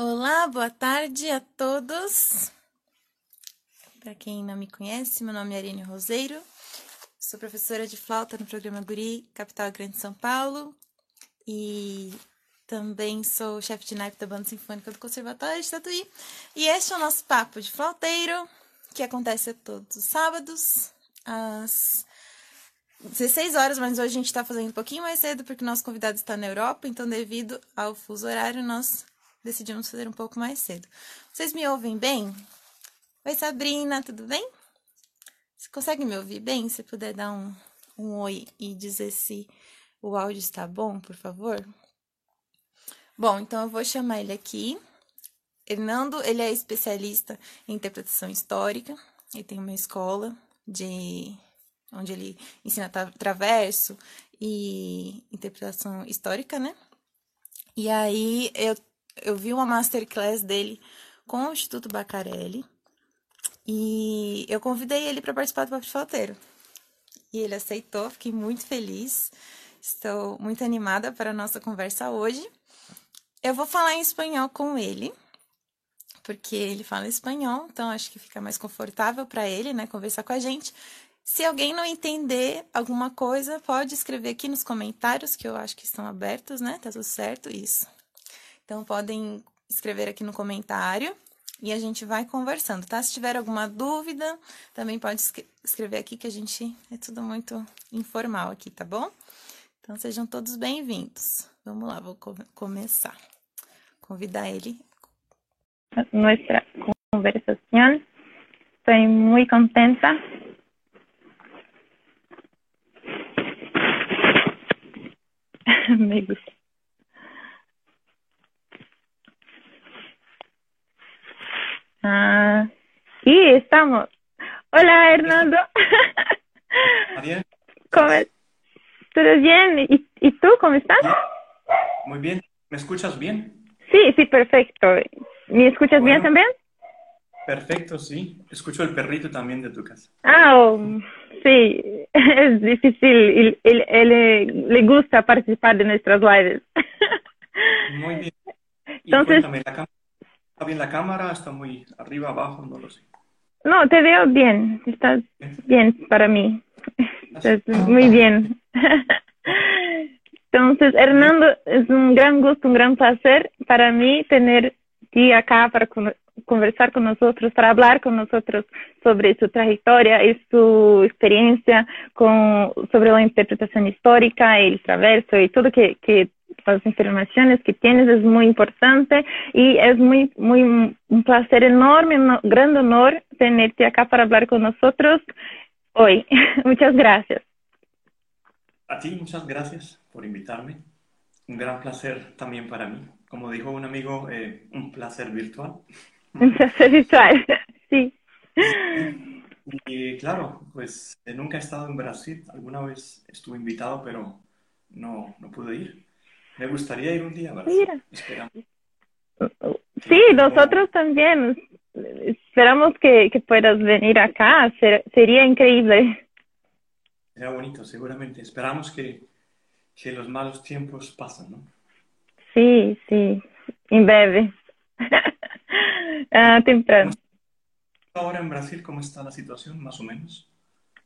Olá, boa tarde a todos. Para quem não me conhece, meu nome é Arine Roseiro, sou professora de flauta no programa Guri, capital Grande São Paulo, e também sou chefe de naipe da Banda Sinfônica do Conservatório de Tatuí. E este é o nosso papo de flauteiro, que acontece todos os sábados, às 16 horas, mas hoje a gente está fazendo um pouquinho mais cedo porque o nosso convidado está na Europa, então, devido ao fuso horário, nós decidimos fazer um pouco mais cedo. Vocês me ouvem bem? Oi, Sabrina, tudo bem? Você consegue me ouvir bem? Se puder dar um, um oi e dizer se o áudio está bom, por favor. Bom, então eu vou chamar ele aqui. Hernando, ele é especialista em interpretação histórica. Ele tem uma escola de onde ele ensina traverso e interpretação histórica, né? E aí eu, eu vi uma masterclass dele com o Instituto Bacarelli e eu convidei ele para participar do Papo de Falteiro. E ele aceitou, fiquei muito feliz. Estou muito animada para a nossa conversa hoje. Eu vou falar em espanhol com ele, porque ele fala espanhol, então acho que fica mais confortável para ele, né, conversar com a gente. Se alguém não entender alguma coisa, pode escrever aqui nos comentários, que eu acho que estão abertos, né? Tá tudo certo? Isso. Então, podem escrever aqui no comentário e a gente vai conversando, tá? Se tiver alguma dúvida, também pode escrever aqui, que a gente é tudo muito informal aqui, tá bom? Então, sejam todos bem-vindos. Vamos lá, vou começar. Convidar ele. Nuestra conversación. Estoy muy contenta Me gusta. Ah, sí, estamos. Hola, Hernando. Bien. ¿Cómo? ¿Todo bien? ¿Y, ¿Y tú cómo estás? Muy bien. ¿Me escuchas bien? Sí, sí, perfecto. ¿Me escuchas bien también? Perfecto, sí. Escucho el perrito también de tu casa. Ah, oh, sí, es difícil. Él, le, le gusta participar de nuestras lives. Muy bien. Y Entonces- cuéntame, ¿la cámara, ¿está bien la cámara? ¿Está muy arriba, abajo? No lo sé. No, te veo bien. Estás bien para mí. Estás muy bien. Entonces, Hernando, es un gran gusto, un gran placer para mí tener ti acá para con- conversar con nosotros, para hablar con nosotros sobre su trayectoria y su experiencia con, sobre la interpretación histórica, el traverso y todo que, que las informaciones que tienes es muy importante y es muy, muy un placer enorme, un gran honor tenerte acá para hablar con nosotros hoy. Muchas gracias. A ti, muchas gracias por invitarme. Un gran placer también para mí. Como dijo un amigo, eh, un placer virtual. Un placer virtual. Sí. Y claro, pues eh, nunca he estado en Brasil. Alguna vez estuve invitado, pero no, no pude ir. Me gustaría ir un día Brasil. Mira. Esperamos. Sí, nosotros también. Esperamos que, que puedas venir acá. Ser- sería increíble. Sería bonito, seguramente. Esperamos que, que los malos tiempos pasen, ¿no? Sí, sí. En breve. Ah, temprano. Ahora en Brasil, ¿cómo está la situación, más o menos?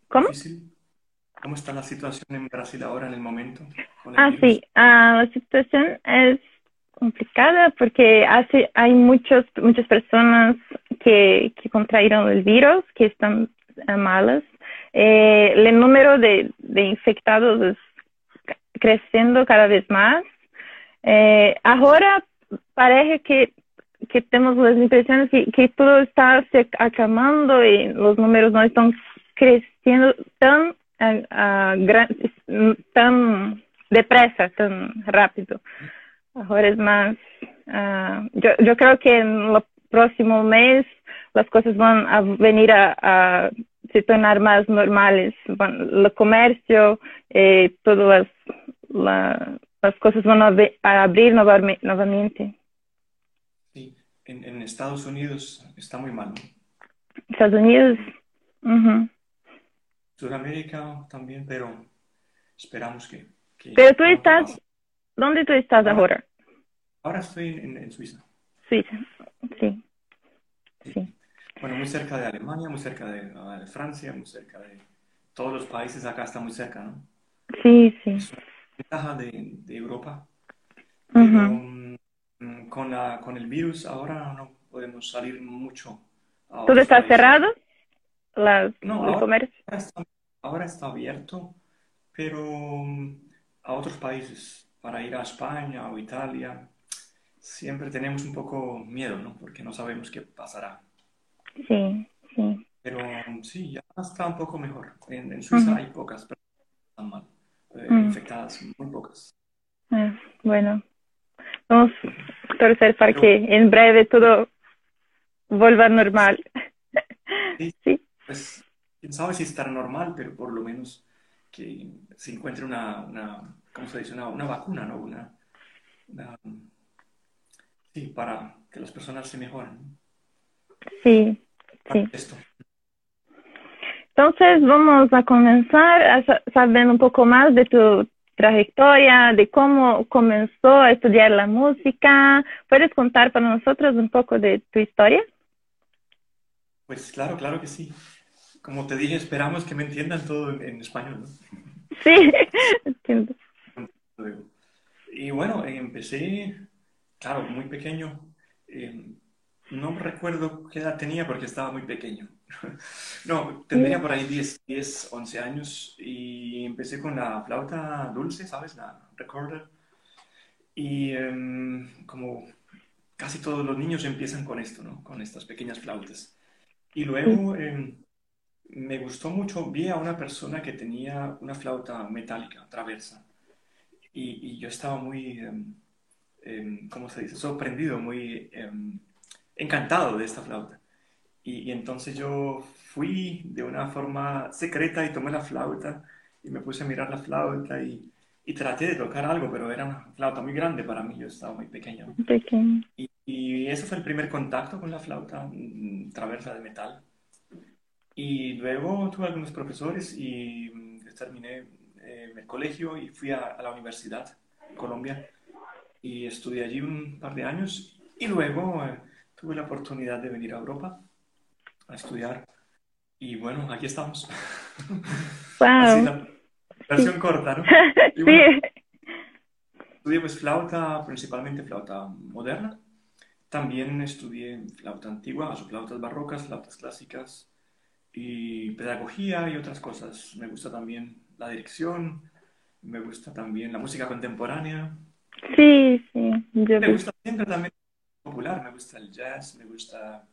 ¿Cómo? ¿Difícil? ¿Cómo está la situación en Brasil ahora en el momento? el Ah, virus? sí. Ah, la situación es complicada porque hace, hay muchos, muchas personas que, que el virus, que están eh, malas. Eh, el número de, de infectados es creciendo cada vez más. Eh, ahora parece que, que tenemos las impresiones que, que todo está se acabando y los números no están creciendo tan, ah, gran- tan depresa, tan rápido. Ahora es más, ah, yo, yo creo que en el próximo mes las cosas van a venir a, a se tornar más normales. Van- el comercio, eh, todas las, la- las cosas van a, a abrir nuevame- nuevamente. Sí, en, en Estados Unidos está muy mal. Estados Unidos, ujú. Sudamérica también, pero esperamos que, que pero tú estás. ¿dónde tú estás Ahora- ahora? Ahora estoy en, en Suiza. Suiza, sí. Sí. Bueno, muy cerca de Alemania, muy cerca de, ah, de Francia, muy cerca de todos los países acá está muy cerca, ¿no? Sí, sí. Es una ventaja de, de Europa. Pero mm, con la, con el virus ahora no podemos salir mucho ¿Todo está cerrado? Las, No, el ahora, comercio. ahora está, ahora está abierto, pero mm, a otros países, para ir a España o Italia, siempre tenemos un poco miedo, ¿no? Porque no sabemos qué pasará. Sí, sí. Pero mm, sí, ya está un poco mejor. En, en Suiza hay pocas personas están mal, eh, Mm. infectadas, muy pocas. Ah, bueno, vamos a torcer para Pero que en breve todo vuelva normal. sí, Sí, pues quién sabe si estará normal, pero por lo menos que se encuentre una, una ¿cómo se dice? Una, una vacuna, ¿no? Una, una- sí, para que las personas se mejoren. sí, sí. esto. Entonces vamos a comenzar a sa- saber un poco más de tu trayectoria, de cómo comenzó a estudiar la música. ¿Puedes contar para nosotros un poco de tu historia? Pues claro, claro que sí. Como te dije, esperamos que me entiendan todo en, en español, ¿no? Sí, entiendo. Y bueno, eh, empecé, claro, muy pequeño. Eh, no recuerdo qué edad tenía porque estaba muy pequeño. No, tendría por ahí 10, 10, 11 años y empecé con la flauta dulce, ¿sabes? La recorder. Y em, como casi todos los niños empiezan con esto, ¿no? Con estas pequeñas flautas. Y luego em, me gustó mucho, vi a una persona que tenía una flauta metálica, traversa. Y, y yo estaba muy, em, ¿cómo se dice? Sorprendido, muy em, encantado de esta flauta. Y, y entonces yo fui de una forma secreta y tomé la flauta y me puse a mirar la flauta y, y traté de tocar algo, pero era una flauta muy grande para mí, yo estaba muy pequeño. Pequeño. Y, y ese fue el primer contacto con la flauta mm, traversa de metal. Y luego tuve algunos profesores y mm, terminé eh, el colegio y fui a, a la universidad en Colombia y estudié allí un par de años y luego eh, tuve la oportunidad de venir a Europa a estudiar y bueno, aquí estamos. Así Wow. la versión corta, ¿no? Y bueno, Sí. estudié pues flauta, principalmente flauta moderna. También estudié flauta antigua, o flautas barrocas, flautas clásicas y pedagogía y otras cosas. Me gusta también la dirección, me gusta también la música contemporánea. Sí, sí, yo Me gusta siempre también popular, me gusta el jazz, me gusta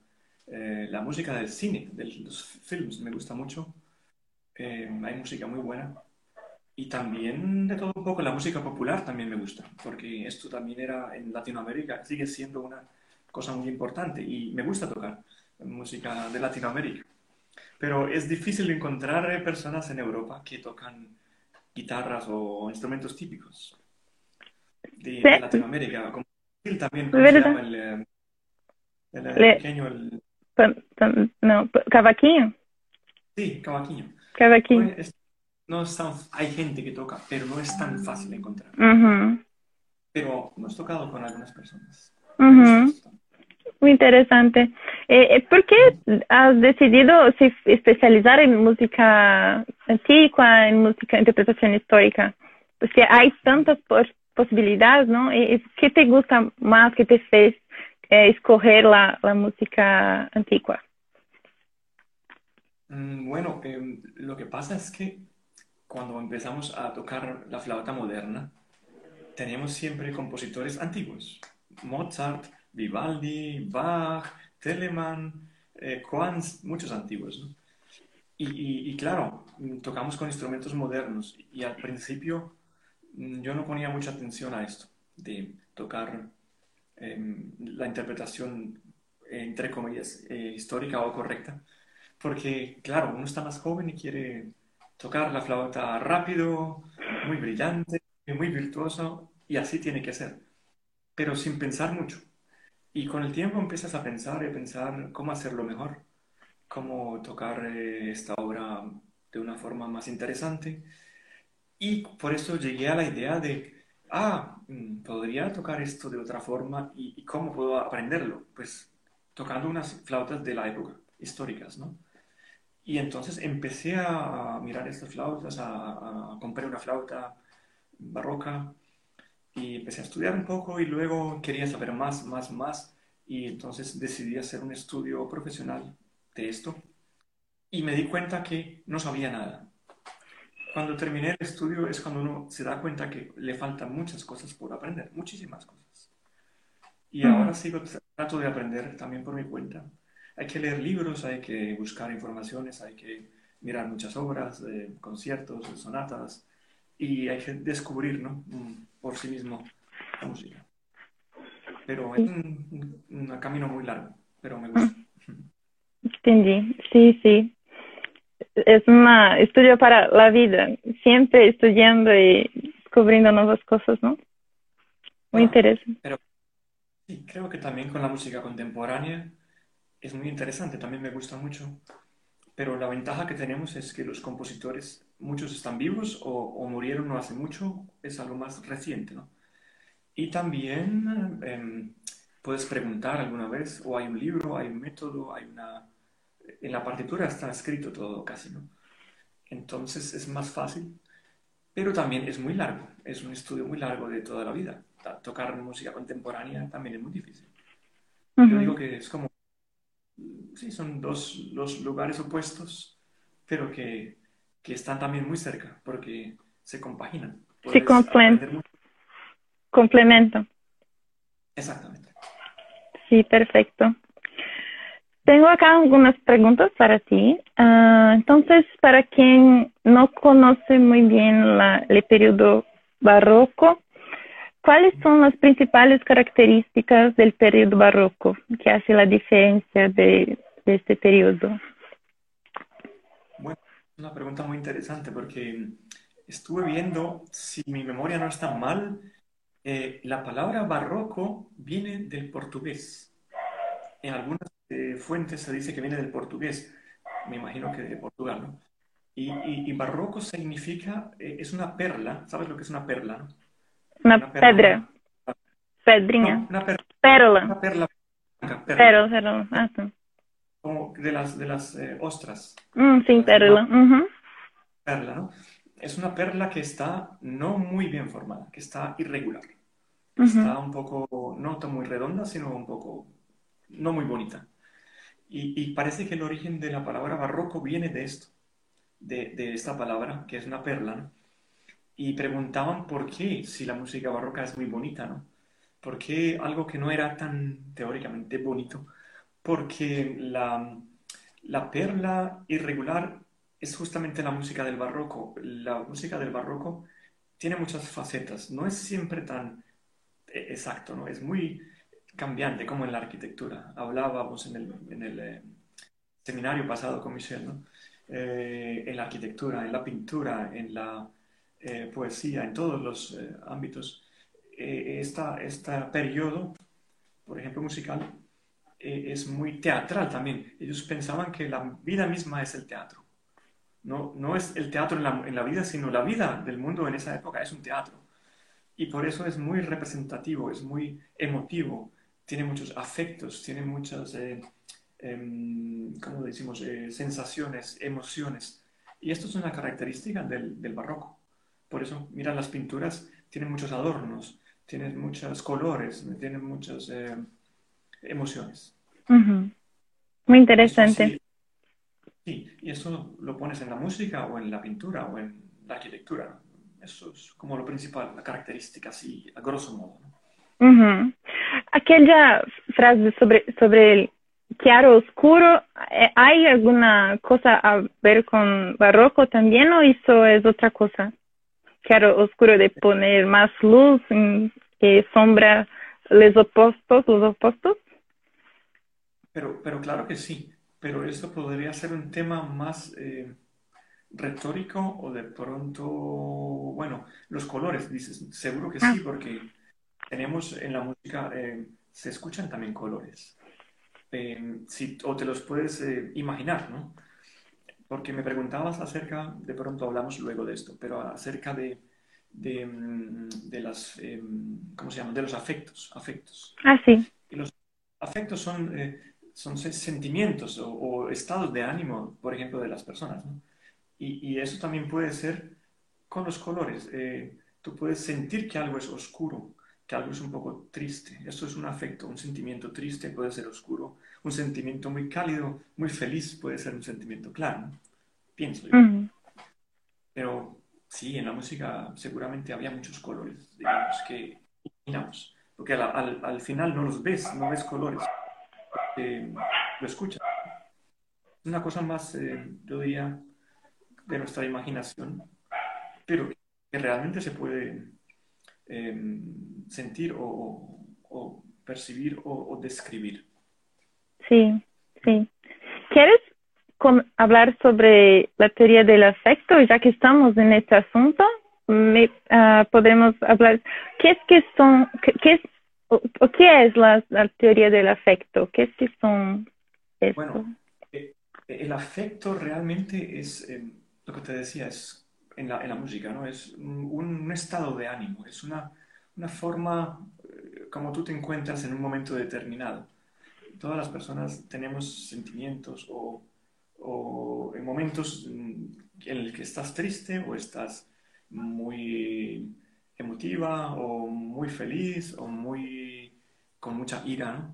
eh, la música del cine, de los films, me gusta mucho. Eh, hay música muy buena. Y también de todo un poco la música popular también me gusta, porque esto también era en Latinoamérica, sigue siendo una cosa muy importante y me gusta tocar música de Latinoamérica. Pero es difícil encontrar eh, personas en Europa que tocan guitarras o instrumentos típicos de, Latinoamérica. Como Brasil también, ¿cómo se llama el, eh, el, eh, Le, pequeño, el, no, cavaquinho, sí, cavaquinho? cavaquinho. Pues, es- no es tan- hay gente que toca, pero no es tan fácil encontrar. Pero hemos tocado con algunas personas. Muy interesante. Eh, eh, ¿por qué has decidido especializar en música antigua, en música, interpretación histórica? Porque hay tantas pos- posibilidades, ¿no? Eh, eh, ¿Qué te gusta más que te fez eh, escoger la, la música antigua? Mm, Bueno, em, lo que pasa es que cuando empezamos a tocar la flauta moderna, teníamos siempre compositores antiguos. Mozart, Vivaldi, Bach, Telemann, eh, muchos antiguos, ¿no? Y claro, mm, tocamos con instrumentos modernos y al principio mm, yo no ponía mucha atención a esto, de tocar em, la interpretación, entre comillas, eh, histórica o correcta, porque claro, uno está más joven y quiere tocar la flauta rápido, muy brillante, muy virtuoso, y así tiene que ser, pero sin pensar mucho. Y con el tiempo empiezas a pensar y a pensar cómo hacerlo mejor, cómo tocar eh, esta obra de una forma más interesante. Y por eso llegué a la idea de ah, mm, podría tocar esto de otra forma y, cómo puedo aprenderlo. Pues tocando unas flautas de la época, históricas, ¿no? Y entonces empecé a mirar estas flautas, a, a comprar una flauta barroca y empecé a estudiar un poco y luego quería saber más, más, más y entonces decidí hacer un estudio profesional de esto y me di cuenta que no sabía nada. Cuando terminé el estudio es cuando uno se da cuenta que le faltan muchas cosas por aprender, muchísimas cosas. Y ahora sigo, trato de aprender también por mi cuenta. Hay que leer libros, hay que buscar informaciones, hay que mirar muchas obras, conciertos, sonatas, y hay que descubrir ¿no? Mm, por sí mismo la música. Pero es un, un camino muy largo, pero me gusta. Entendí, sí, sí es un estudio para la vida, siempre estudiando y descubriendo nuevas cosas, ¿no? Muy interesante. Pero sí, creo que también con la música contemporánea es muy interesante, también me gusta mucho, pero la ventaja que tenemos es que los compositores, muchos están vivos o, murieron no hace mucho, es algo más reciente, ¿no? Y también em, puedes preguntar alguna vez, o hay un libro, hay un método, hay una en la partitura está escrito todo casi, ¿no? Entonces es más fácil, pero también es muy largo, es un estudio muy largo de toda la vida. Tocar música contemporánea también es muy difícil. Yo digo que es como, sí, son dos los lugares opuestos, pero que, que, están también muy cerca, porque se compaginan. Se complementan. Exactamente. Sí, perfecto. Tengo acá algunas preguntas para ti. Ah, entonces, para quien no conoce muy bien la, el periodo barroco, ¿cuáles son las principales características del periodo barroco que hace la diferencia de, este periodo? Una pregunta muy interesante porque estuve viendo, si mi memoria no está mal, eh, la palabra barroco viene del portugués. En algunas fuentes se dice que viene del portugués, me imagino que de Portugal, ¿no? Y, barroco significa, eh, es una perla, ¿sabes lo que es una perla? Una, pedra. Pedrinha. una perla. Perla. Una perla. Perla, ah, Como de las, de las eh, ostras. Mm, sí, perla. Perla, ¿no? Es una perla que está no muy bien formada, que está irregular. Está un poco, no muy redonda, sino un poco no muy bonita. Y, parece que el origen de la palabra barroco viene de esto, de, esta palabra, que es una perla, Y preguntaban por qué, si la música barroca es muy bonita, ¿no? ¿Por qué algo que no era tan teóricamente bonito? Porque la, la perla irregular es justamente la música del barroco. La música del barroco tiene muchas facetas, no es siempre tan eh, exacto, ¿no? Es muy, cambiante, como en la arquitectura. Hablábamos en el, en el eh, seminario pasado con Michelle, ¿no? Eh, en la arquitectura, en la pintura, en la eh, poesía, en todos los ámbitos. este periodo, por ejemplo, musical, es muy teatral también. Ellos pensaban que la vida misma es el teatro. No, no es el teatro en la, en la vida, sino la vida del mundo en esa época es un teatro. Y por eso es muy representativo, es muy emotivo, tiene muchos afectos, tiene muchas, eh, em, decimos?, eh, sensaciones, emociones. Y esto es una característica del, barroco. Por eso, mira, las pinturas tienen muchos adornos, tienen muchos colores, tienen muchas eh, emociones. Muy interesante. sí, y eso lo pones en la música o en la pintura o en la arquitectura. Eso es como lo principal, la característica, así, a grosso modo. Uhum. Aquela frase sobre, sobre el claro oscuro, eh, ¿hay alguna cosa a ver con barroco también o eso es otra cosa? Claro oscuro de poner más luz y sombra, los opuestos, los opuestos. Pero, pero claro que sí, pero eso podría ser un tema más eh, retórico o de pronto, bueno, los colores, dices, seguro que sí, ah. porque tenemos en la música, eh, se escuchan también colores. Eh, si, o te los puedes eh, imaginar, ¿no? Porque me preguntabas acerca, de pronto hablamos luego de esto, pero acerca de de, mm, de las, em, ¿cómo se llama? De los afectos. afectos. Ah, sí. Y los afectos son, son sentimientos o, estados de ánimo, por ejemplo, de las personas. ¿no? Y, y, eso también puede ser con los colores. Eh, tú puedes sentir que algo es oscuro, que algo es un poco triste. Eso es un afecto, un sentimiento triste puede ser oscuro. Un sentimiento muy cálido, muy feliz puede ser un sentimiento claro. Pienso yo. Pero sí, en la música seguramente había muchos colores, digamos, que imaginamos. Porque al, al, final no los ves, no ves colores, lo escuchas. Es una cosa más, eh, yo diría, de nuestra imaginación, pero que realmente se puede em, sentir o, percibir o, o, describir. Sí, sí. ¿Quieres hablar sobre la teoría del afecto, ya que estamos en este asunto, me, uh, podemos hablar, ¿qué es que son, qué, es, o, qué es la, teoría del afecto? ¿Qué que son? Bueno, eh, el afecto realmente es, eh, lo que te decía, es en la, en la música, ¿no? Es un, un, estado de ánimo, es una, una forma eh, como tú te encuentras en un momento determinado. Todas las personas tenemos sentimientos o o en momentos en el que estás triste o estás muy emotiva o muy feliz o muy con mucha ira.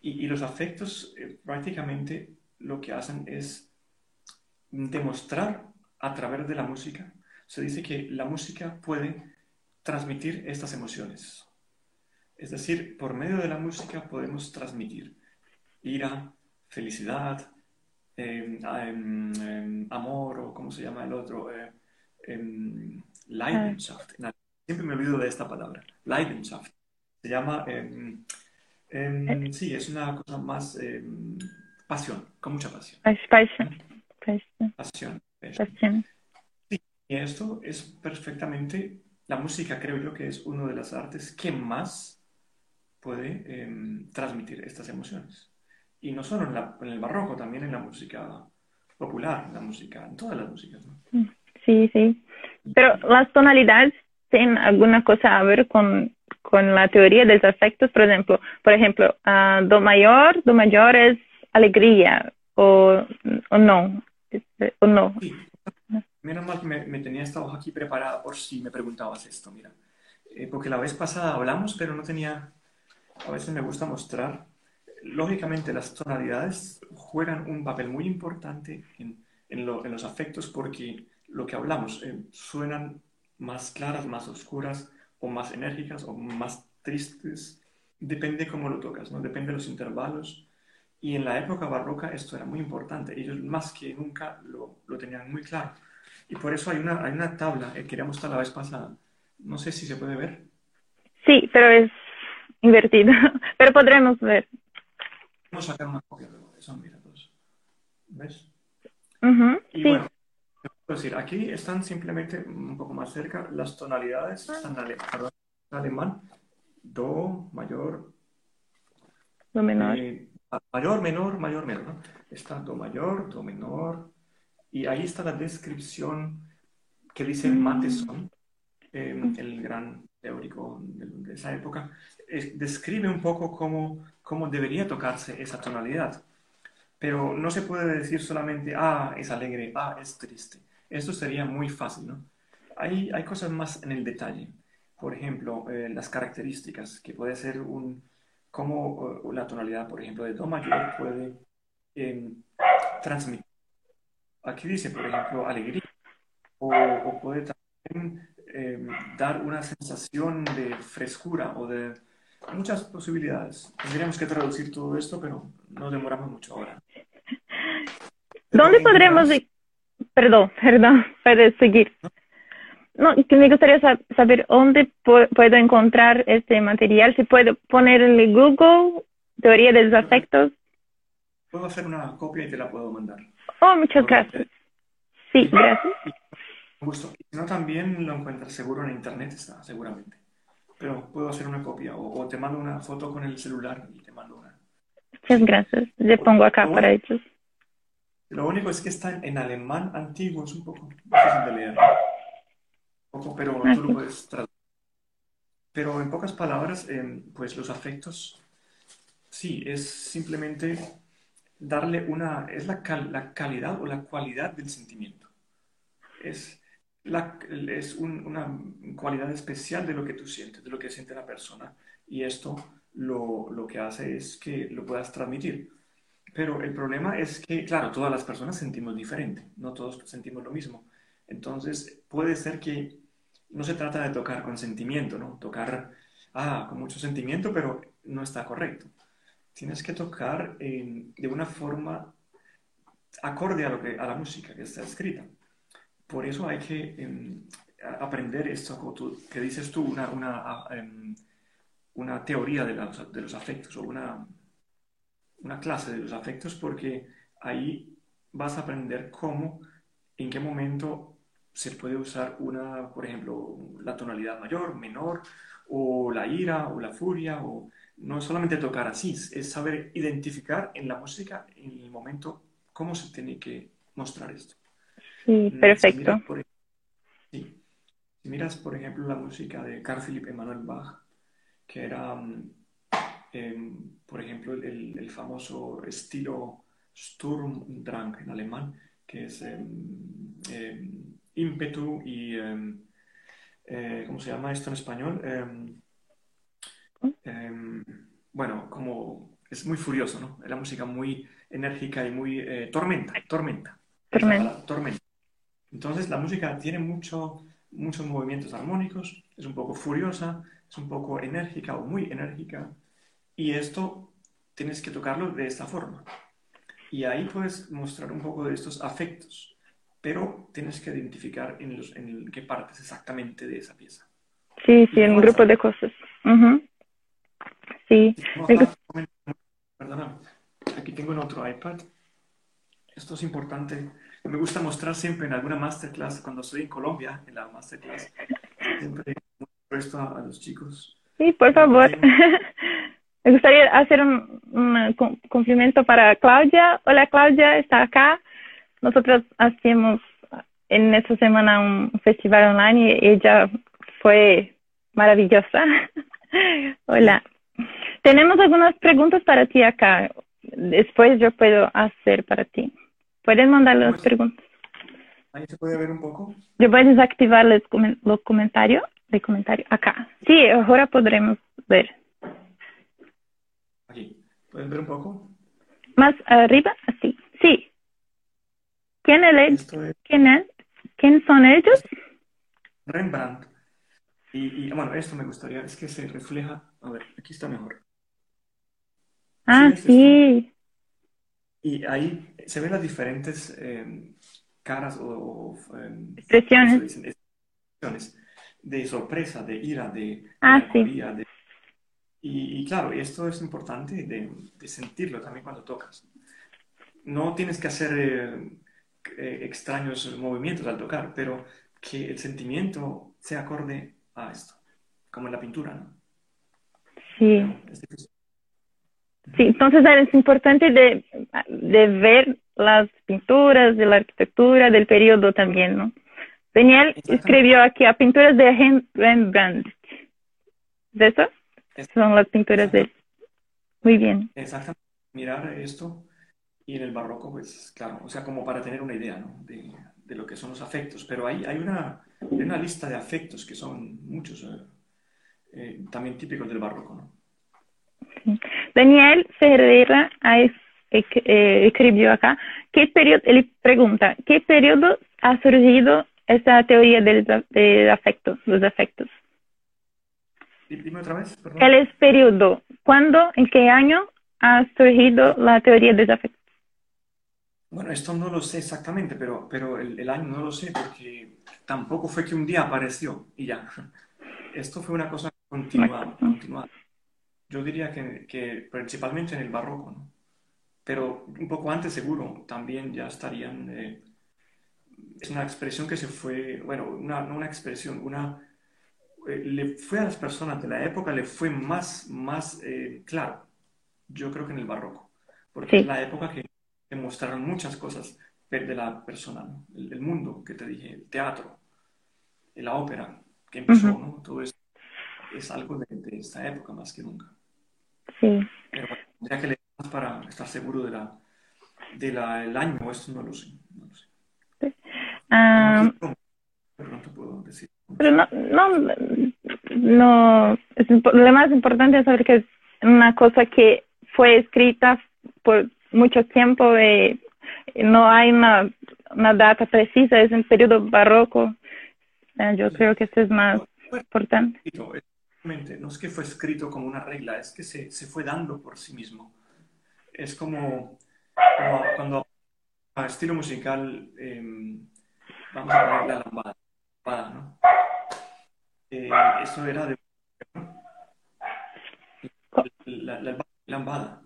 Y, los afectos eh, prácticamente lo que hacen es demostrar a través de la música. Se dice que la música puede transmitir estas emociones. Es decir, por medio de la música podemos transmitir ira, felicidad, em, em, amor o cómo se llama el otro, eh, Leidenschaft. Siempre me olvido de esta palabra, Leidenschaft. Se llama, eh. sí, es una cosa más pasión, con mucha pasión. Pasión. Pasión. Pasión. Sí, y esto es perfectamente, la música creo yo que es una de las artes que más puede transmitir estas emociones. Y no solo en, el barroco, también en la música popular, en la música, en todas las músicas. Mm, sí, sí. Pero las tonalidades tienen alguna cosa a ver con, con la teoría de los afectos, por ejemplo, por ejemplo, uh, do mayor, do mayor es alegría o, o no, este, o no. Sí. Menos mal que me, me, tenía esta hoja aquí preparada por si me preguntabas esto, mira. Eh, porque la vez pasada hablamos, pero no tenía, a veces me gusta mostrar lógicamente las tonalidades juegan un papel muy importante en, en, los afectos porque lo que hablamos eh, suenan más claras, más oscuras o más enérgicas o más tristes. Depende cómo lo tocas, ¿no? Depende de los intervalos. Y en la época barroca esto era muy importante. Ellos más que nunca lo, lo tenían muy claro. Y por eso hay una, hay una tabla que quería mostrar la vez pasada. No sé si se puede ver. Sí, pero es invertido. pero podremos ver. Vamos a sacar una copia de eso, mira, pues. ¿Ves? y bueno, decir, aquí están simplemente un poco más cerca las tonalidades, están en alemán, do, mayor, do menor. Eh, mayor, menor, mayor, menor, ¿no? Está do mayor, do menor, y ahí está la descripción que dice mm. Matheson, eh, el gran teórico de, esa época, describe un poco cómo, cómo debería tocarse esa tonalidad. Pero no se puede decir solamente, ah, es alegre, ah, es triste. Esto sería muy fácil, ¿no? Hay, hay cosas más en el detalle. Por ejemplo, eh, las características, que puede ser un, cómo uh, la tonalidad, por ejemplo, de Do mayor puede em, transmitir. Aquí dice, por ejemplo, alegría, o, o puede también Em, dar una sensación de frescura o de muchas posibilidades. Tendríamos que traducir todo esto, pero no demoramos mucho ahora. ¿Dónde podremos... Perdón, perdón, puedes seguir. No, me gustaría saber dónde puedo encontrar este material. Si puedo poner en Google teoría de los afectos. Puedo hacer una copia y te la puedo mandar. Oh, muchas gracias. Sí, gracias. Gusto. Si no, también lo encuentras seguro en internet, está, seguramente. Pero puedo hacer una copia o, te mando una foto con el celular y te mando una. Muchas gracias. Le pongo acá para ellos. Lo único es que está en alemán antiguo, es un poco difícil de leer. Un poco, pero tú lo puedes traducir. Pero en pocas palabras, em, pues los afectos, sí, es simplemente darle una, es la, cal- la calidad o la cualidad del sentimiento. Es, la, es un- una cualidad especial de lo que tú sientes, de lo que siente la persona. Y esto lo, lo que hace es que lo puedas transmitir. Pero el problema es que, claro, todas las personas sentimos diferente, no todos sentimos lo mismo. Entonces, puede ser que no se trata de tocar con sentimiento, ¿no? Tocar, ah, con mucho sentimiento, pero no está correcto. Tienes que tocar eh, de una forma acorde a, lo que, a la música que está escrita. Por eso hay que a- aprender esto que, dices tú, una, una, em, una teoría de los, de los afectos o una, una clase de los afectos, porque ahí vas a aprender cómo, en qué momento se puede usar una, por ejemplo, la tonalidad mayor, menor, o la ira, o la furia, o no solamente tocar así, es saber identificar en la música, en el momento, cómo se tiene que mostrar esto. Sí, Mm, Si perfecto. miras, por, sí, si miras, por ejemplo, la música de Carl Philipp Emanuel Bach, que era, em, por ejemplo, el, el famoso estilo Sturm und Drang en alemán, que es em, ímpetu y, em, eh, ¿cómo se llama esto en español? Bueno, como es muy furioso, ¿no? Es la música muy enérgica y muy eh, tormenta, tormenta. Tormenta. tormenta. Entonces la música tiene mucho, muchos movimientos armónicos, es un poco furiosa, es un poco enérgica o muy enérgica, y esto tienes que tocarlo de esta forma. Y ahí puedes mostrar un poco de estos afectos, pero tienes que identificar en, los, en qué partes exactamente de esa pieza. Sí, sí, Y un grupo de cosas. Ujú. Sí, Vamos me a- gus- Perdona, aquí tengo en otro iPad. Esto es importante. Me gusta mostrar siempre en alguna masterclass, cuando estoy en Colombia, en la masterclass, siempre muestro esto a, a los chicos. sí, por favor. Me gustaría hacer un, un com- cumplimiento para Claudia. Hola, Claudia, está acá. Nosotros hacemos en esta semana un festival online y ella fue maravillosa. Hola. Tenemos algunas preguntas para ti acá. Después yo puedo hacer para ti. Pueden mandar las Pues- preguntas. Ahí se puede ver un poco. Yo voy a desactivar los, los comentarios. De comentario acá. Sí, ahora podremos ver. ¿Pueden ver un poco? Más arriba, así. Sí. ¿Quién es ¿Quién es? ¿Quién son ellos? Rembrandt. Y, y, bueno, esto me gustaría, es que se refleja. A ver, aquí está mejor. Ah, esto? sí. Y ahí se ven las diferentes eh, caras o, o, em, Expresiones. Expresiones de sorpresa, de ira, de Ah, sí. melancolía. de- Y, y claro, esto es importante de, de sentirlo también cuando tocas. No tienes que hacer eh, eh, extraños movimientos al tocar, pero que el sentimiento sea acorde a esto, como en la pintura, ¿no? Sí. Sí, entonces es importante de, de ver las pinturas, de la arquitectura, del periodo también, ¿no? Daniel escribió aquí a pinturas de Rem- Rembrandt. ¿Es eso? Son las pinturas de él. Muy bien. Exactamente, mirar esto y en el barroco, pues claro, o sea, como para tener una idea, ¿no? de, de lo que son los afectos, pero hay, hay una, hay una lista de afectos que son muchos, eh, eh, también típicos del barroco, ¿no? Daniel Ferreira eh, escribió acá, ¿qué periodo, él pregunta, ¿qué periodo ha surgido esa teoría del, de afectos, los afectos? Di- Dime otra vez, perdón. ¿Cuál es periodo? ¿Cuándo, en qué año ha surgido la teoría de los afectos? Bueno, esto no lo sé exactamente, pero, pero el, el año no lo sé porque tampoco fue que un día apareció y ya. Esto fue una cosa continuada, continuada. Yo diría que, que principalmente en el barroco, ¿no? Pero un poco antes seguro también ya estarían... eh, es una expresión que se fue, bueno, una, no una expresión, una... eh, le fue a las personas de la época, le fue más, más eh, claro, yo creo que en el barroco, porque Sí. es la época que, que mostraron muchas cosas de la persona, ¿no? el, el mundo que te dije, el teatro, la ópera que empezó, ¿no? Todo eso es algo de, esta época más que nunca. Sí. Pero ya que le das para estar seguro de la del año, esto no lo sé. No lo sé. Ah, pero no te puedo decir. Pero no, no, no, lo más importante es saber que es una cosa que fue escrita por mucho tiempo y no hay una, una data precisa, es un periodo barroco. Eh, yo creo que eso es más importante. No es que fue escrito como una regla, es que se, se fue dando por sí mismo. Es como, como cuando a estilo musical, eh, vamos a poner la lambada, ¿no? Eh, eso era de la, la, lambada.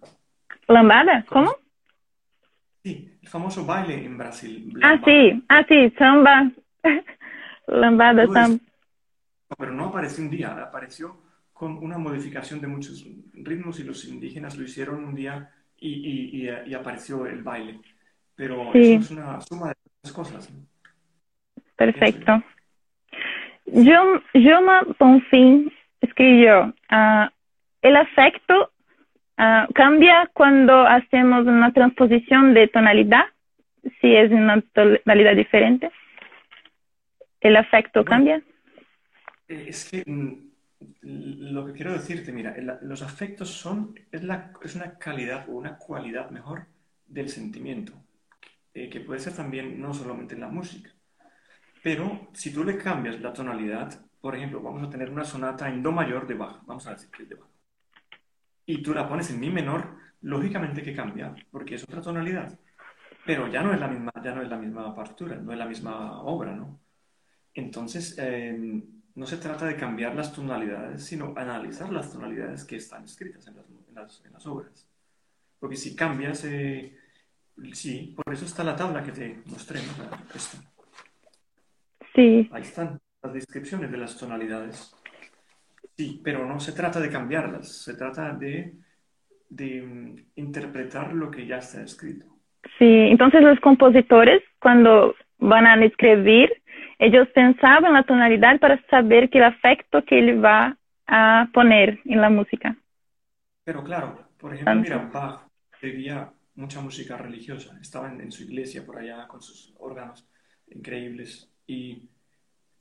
¿Lambada? ¿Cómo? Sí, el famoso baile en Brasil. Ah, sí, ah, sí, samba. lambada, samba. Pero no apareció un día, apareció con una modificación de muchos ritmos y los indígenas lo hicieron un día y, y, y, apareció el baile. Pero eso es una suma de muchas cosas. Perfecto. Yo, Joma Bonfim escribió, uh, el afecto uh, cambia cuando hacemos una transposición de tonalidad, si es una tonalidad diferente. ¿El afecto cambia? Eh, es que mm, lo que quiero decirte, mira, los afectos son, es, la, es una calidad o una cualidad mejor del sentimiento, eh, que puede ser también no solamente en la música. Pero si tú le cambias la tonalidad, por ejemplo, vamos a tener una sonata en Do mayor de Bach, vamos a decir que es de Bach, y tú la pones en Mi menor, lógicamente que cambia, porque es otra tonalidad. Pero ya no es la misma, ya no es la misma partitura, no es la misma obra, ¿no? Entonces, em, no se trata de cambiar las tonalidades, sino analizar las tonalidades que están escritas en las, en las, obras. Porque si cambias, eh, sí, por eso está la tabla que te mostré, ¿no? Sí. Ahí están las descripciones de las tonalidades. Sí, pero no se trata de cambiarlas, se trata de, de mm, interpretar lo que ya está escrito. Sí, entonces los compositores cuando van a escribir, ellos pensaban la tonalidad para saber qué afecto que él va a poner en la música. Pero claro, por ejemplo, mira, Bach escribía mucha música religiosa, estaba en, su iglesia por allá con sus órganos increíbles y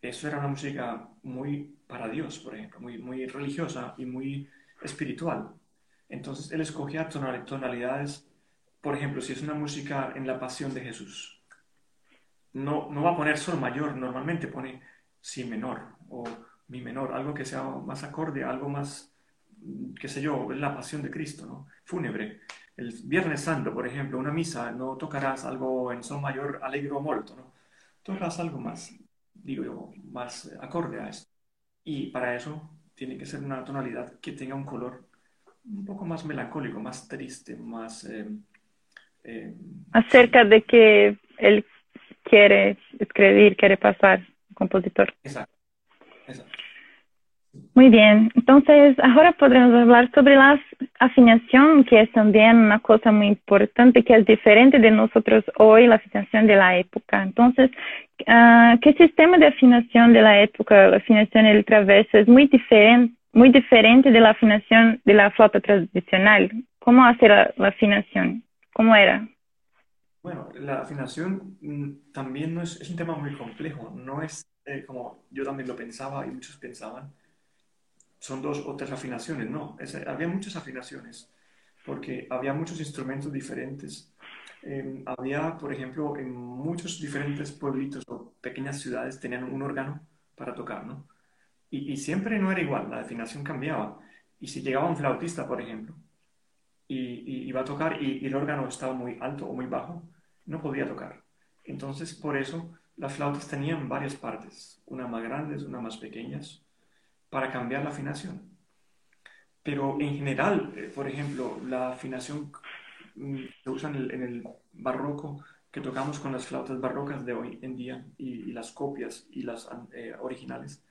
eso era una música muy para Dios, por ejemplo, muy, muy religiosa y muy espiritual. Entonces él escogía tonalidades, por ejemplo, si es una música en la pasión de Jesús, no, no va a poner sol mayor, normalmente pone si menor o mi menor, algo que sea más acorde, algo más, qué sé yo, la pasión de Cristo, ¿no? Fúnebre. El Viernes Santo, por ejemplo, una misa, no tocarás algo en sol mayor alegro molto, ¿no? Tocarás algo más, digo yo, más acorde a esto. Y para eso tiene que ser una tonalidad que tenga un color un poco más melancólico, más triste, más... Eh, eh, Acerca de que él quiere escribir, quiere pasar, compositor. Exacto. Muy bien, entonces ahora podremos hablar sobre la afinación, que es también una cosa muy importante, que es diferente de nosotros hoy, la afinación de la época. Entonces, uh, ¿qué sistema de afinación de la época, la afinación del traverso, es muy diferente, muy diferente de la afinación de la flauta tradicional? ¿Cómo hace la, afinación? ¿Cómo era? Bueno, la afinación mm, también no es, es un tema muy complejo, no es eh, como yo también lo pensaba y muchos pensaban son dos o tres afinaciones, no, había muchas afinaciones, porque había muchos instrumentos diferentes. Em, había, por ejemplo, en muchos diferentes pueblitos o pequeñas ciudades tenían un órgano para tocar, ¿no? Y, siempre no era igual, la afinación cambiaba. Y si llegaba un flautista, por ejemplo, y, iba a tocar y, el órgano estaba muy alto o muy bajo, no podía tocar. Entonces, por eso, las flautas tenían varias partes, una más grandes, una más pequeñas, para cambiar la afinación. Pero en general, eh, por ejemplo, la afinación que usan en el, barroco, que tocamos con las flautas barrocas de hoy en día y, las copias y las eh, originales,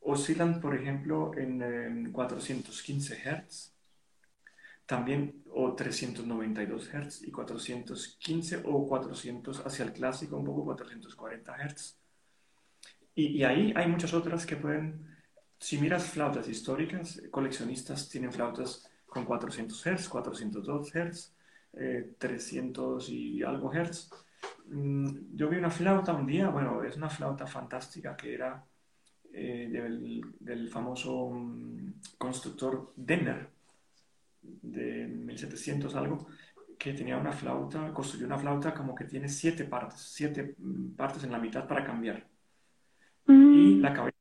oscilan, por ejemplo, en, 415 Hz, también o 392 Hz y 415 o 400 hacia el clásico, un poco 440 Hz Y, ahí hay muchas otras que pueden, si miras flautas históricas, coleccionistas tienen flautas con 400 Hz, 402 Hz, 300 y algo Hz. Mm, yo vi una flauta un día, bueno, es una flauta fantástica que era eh, del, famoso mm, constructor Denner, de 1700 algo, que tenía una flauta, construyó una flauta como que tiene siete partes, siete mm, partes en la mitad para cambiar. Y mm. la cabeza,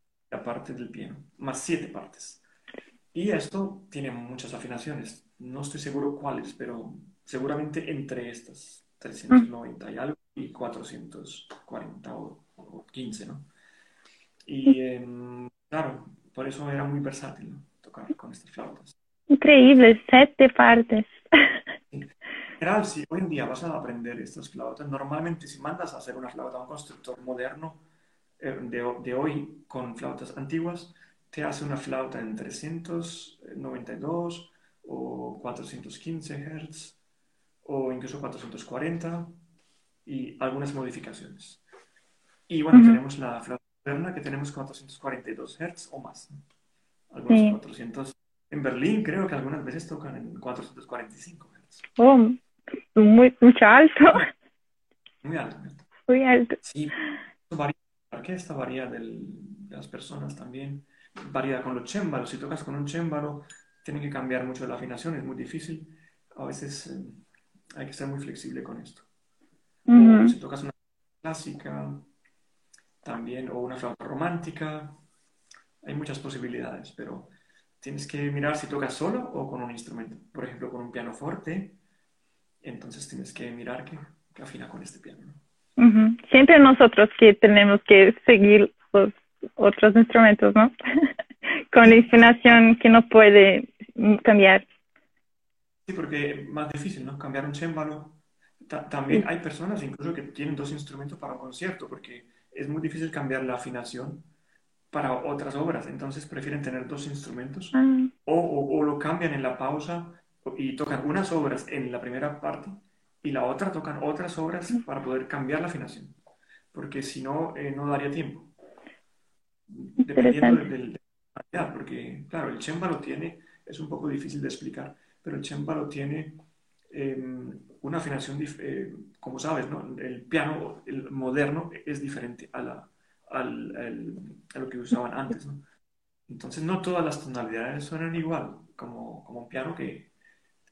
parte del piano, más siete partes. Y esto tiene muchas afinaciones. No estoy seguro cuáles, pero seguramente entre estas, 390 y algo y 440 o, 15, ¿no? Y em, claro, por eso era muy versátil tocar con estas flautas. Increíble, siete partes. En general, si hoy en día vas a aprender estas flautas, normalmente si mandas a hacer una flauta a un constructor moderno eh, de, de, hoy con flautas antiguas, te hace una flauta en 392 o 415 Hz o incluso 440 y algunas modificaciones. Y bueno, tenemos la flauta moderna que tenemos 442 Hz o más. Algunos 400 en Berlín creo que algunas veces tocan en 445 Hz. Oh, muy, mucho alto. Muy alto. Muy alto. Sí, orquesta varía de las personas también. Varía con los chémbalos. Si tocas con un chémbalo, tiene que cambiar mucho la afinación, es muy difícil. A veces eh, hay que ser muy flexible con esto. o si tocas una clásica, también, o una flauta romántica, hay muchas posibilidades, pero tienes que mirar si tocas solo o con un instrumento. Por ejemplo, con un piano fuerte, entonces tienes que mirar que, afina con este piano. Siempre nosotros que tenemos que seguir los otros instrumentos, ¿no? con la afinación que no puede cambiar. Sí, porque es más difícil, ¿no? Cambiar un chémbalo. también hay personas incluso que tienen dos instrumentos para un concierto, porque es muy difícil cambiar la afinación para otras obras, entonces prefieren tener dos instrumentos ah. o, lo cambian en la pausa y tocan unas obras en la primera parte y la otra tocan otras obras para poder cambiar la afinación, porque si no, eh, no daría tiempo. Dependiendo del, porque claro, el chémbalo tiene, es un poco difícil de explicar, pero el chémbalo tiene em, una afinación, eh, como sabes, ¿no? el piano el moderno es diferente a la al, a lo que usaban antes. ¿no? Entonces no todas las tonalidades suenan igual, como, como un piano que,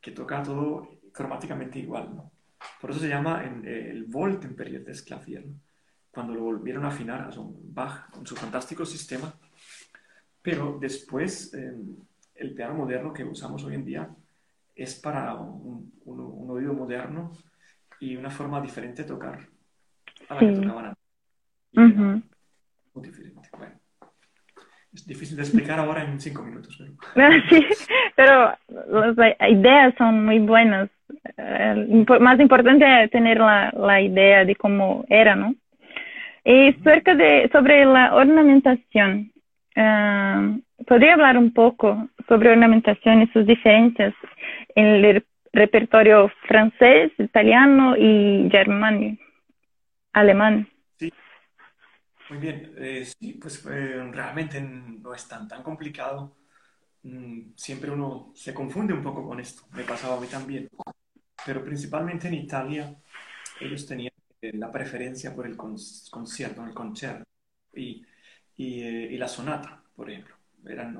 que toca todo cromáticamente igual. ¿no? Por eso se llama en, eh, el Voltemperrier des Clavier, cuando lo volvieron a afinar a son Bach con su fantástico sistema. Pero después em, el piano moderno que usamos hoy en día es para un, un, oído moderno y una forma diferente de tocar a la que tocaban antes diferente. Bueno, es difícil de explicar ahora en cinco minutos. Pero... sí, pero las ideas son muy buenas. Eh, más importante es tener la, idea de cómo era, ¿no? Y cerca de, sobre la ornamentación, uh, ¿podría hablar un poco sobre ornamentación y sus diferencias en el repertorio francés, italiano y alemán? Muy bien, eh, sí, pues eh, realmente no es tan, tan complicado. Mm, siempre uno se confunde un poco con esto, me pasaba a mí también. Pero principalmente en Italia, ellos tenían eh, la preferencia por el concierto, el concerto y, y, la sonata, por ejemplo. Eran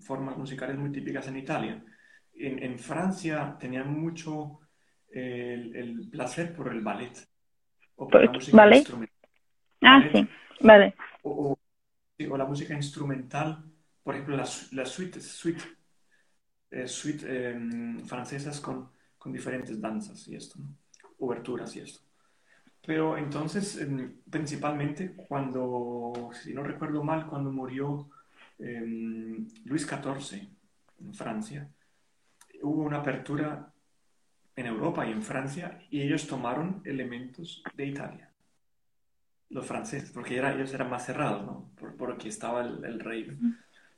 formas musicales muy típicas en Italia. En, en Francia tenían mucho el, el, placer por el ballet o por la música instrumental. Ah, sí. Vale. O, o, la música instrumental, por ejemplo, las, las suites, suite, eh, suite em, francesas con, con, diferentes danzas y esto, ¿no? oberturas y esto. Pero entonces, em, principalmente cuando, si no recuerdo mal, cuando murió em, Luis XIV en Francia, hubo una apertura en Europa y en Francia y ellos tomaron elementos de Italia los franceses, porque era, ellos eran más cerrados, ¿no? Por, porque estaba el, rey.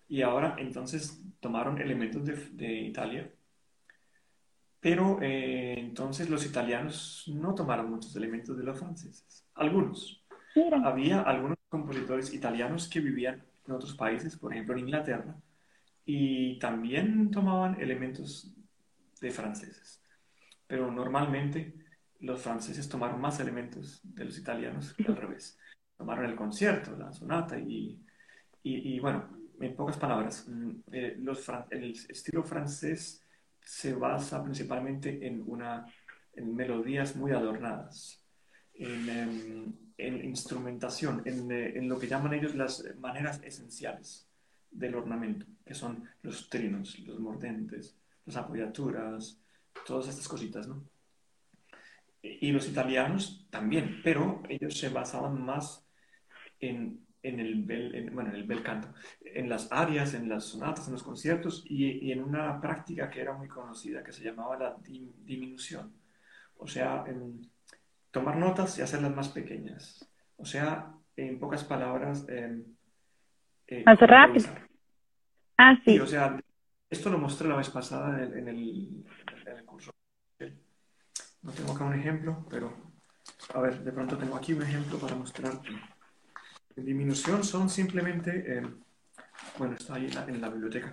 Y ahora entonces tomaron elementos de, de Italia, pero eh, entonces los italianos no tomaron muchos elementos de los franceses, algunos. había algunos compositores italianos que vivían en otros países, por ejemplo en Inglaterra, y también tomaban elementos de franceses. Pero normalmente los franceses tomaron más elementos de los italianos que al revés. Tomaron el concierto, la sonata y, y, bueno, en pocas palabras, mm, eh, los, el estilo francés se basa principalmente en, una, en melodías muy adornadas, en, em, en instrumentación, en, eh, en, lo que llaman ellos las maneras esenciales del ornamento, que son los trinos, los mordentes, las apoyaturas, todas estas cositas, ¿no? Y los italianos también, pero ellos se basaban más en, en el, bel, bueno, en el bel canto, en las arias, en las sonatas, en los conciertos y, en una práctica que era muy conocida que se llamaba la diminución. O sea, tomar notas y hacerlas más pequeñas. O sea, en pocas palabras... Em, eh, más rápido. Ah, sí. O sea, esto lo mostré la vez pasada en el, curso. No tengo acá un ejemplo, pero a ver, de pronto tengo aquí un ejemplo para mostrarte. En disminución son simplemente, em, bueno, está ahí en la, biblioteca.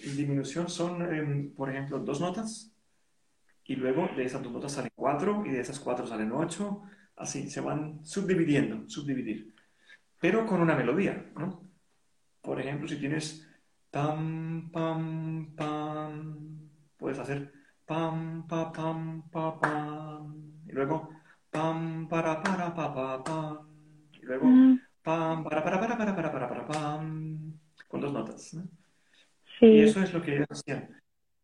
En disminución son, em, por ejemplo, dos notas y luego de esas dos notas salen cuatro y de esas cuatro salen ocho. Así, se van subdividiendo, subdividir. Pero con una melodía, ¿no? Por ejemplo, si tienes pam, pam, pam, puedes hacer pam, pa, pam, pa, pam. Y luego pam, para, para, pa, pa, pam. Y luego. Pam, para, para, para, para, para, para, para, pam. Con dos notas, ¿no? Sí. Y eso es lo que ellos hacían.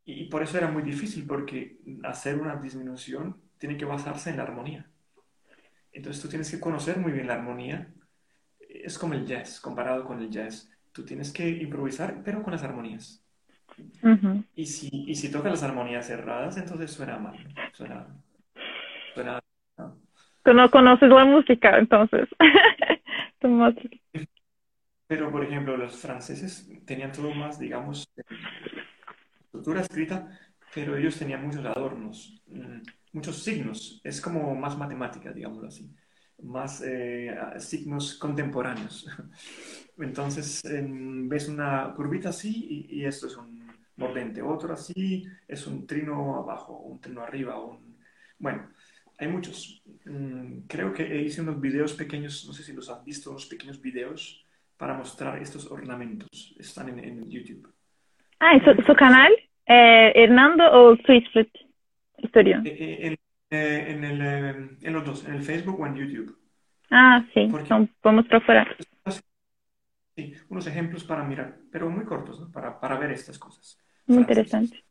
Y por eso era muy difícil, porque hacer una disminución tiene que basarse en la armonía. Entonces tú tienes que conocer muy bien la armonía. Es como el jazz, comparado con el jazz. Tú tienes que improvisar, pero con las armonías. y, si, y si tocas las armonías erradas, entonces suena mal. Suena. suena no conoces la música, entonces. pero, por ejemplo, los franceses tenían todo más, digamos, estructura escrita, pero ellos tenían muchos adornos, mm, muchos signos. Es como más matemática, digámoslo así. Más eh, signos contemporáneos. Entonces, ves una curvita así y, esto es un mordente. Otro así es un trino abajo, un trino arriba. Un... Bueno, hay muchos. Mm, creo que hice unos videos pequeños, no sé si los han visto, unos pequeños videos para mostrar estos ornamentos. Están en YouTube. Ah, ¿en su, canal? Eh, ¿Hernando o Switchfoot Studio? Eh, eh, en, el, en los dos, en el Facebook o en YouTube. Ah, sí, Son, podemos procurar. Sí, unos ejemplos para mirar, pero muy cortos, ¿no? para, para ver estas cosas. Muy interesante.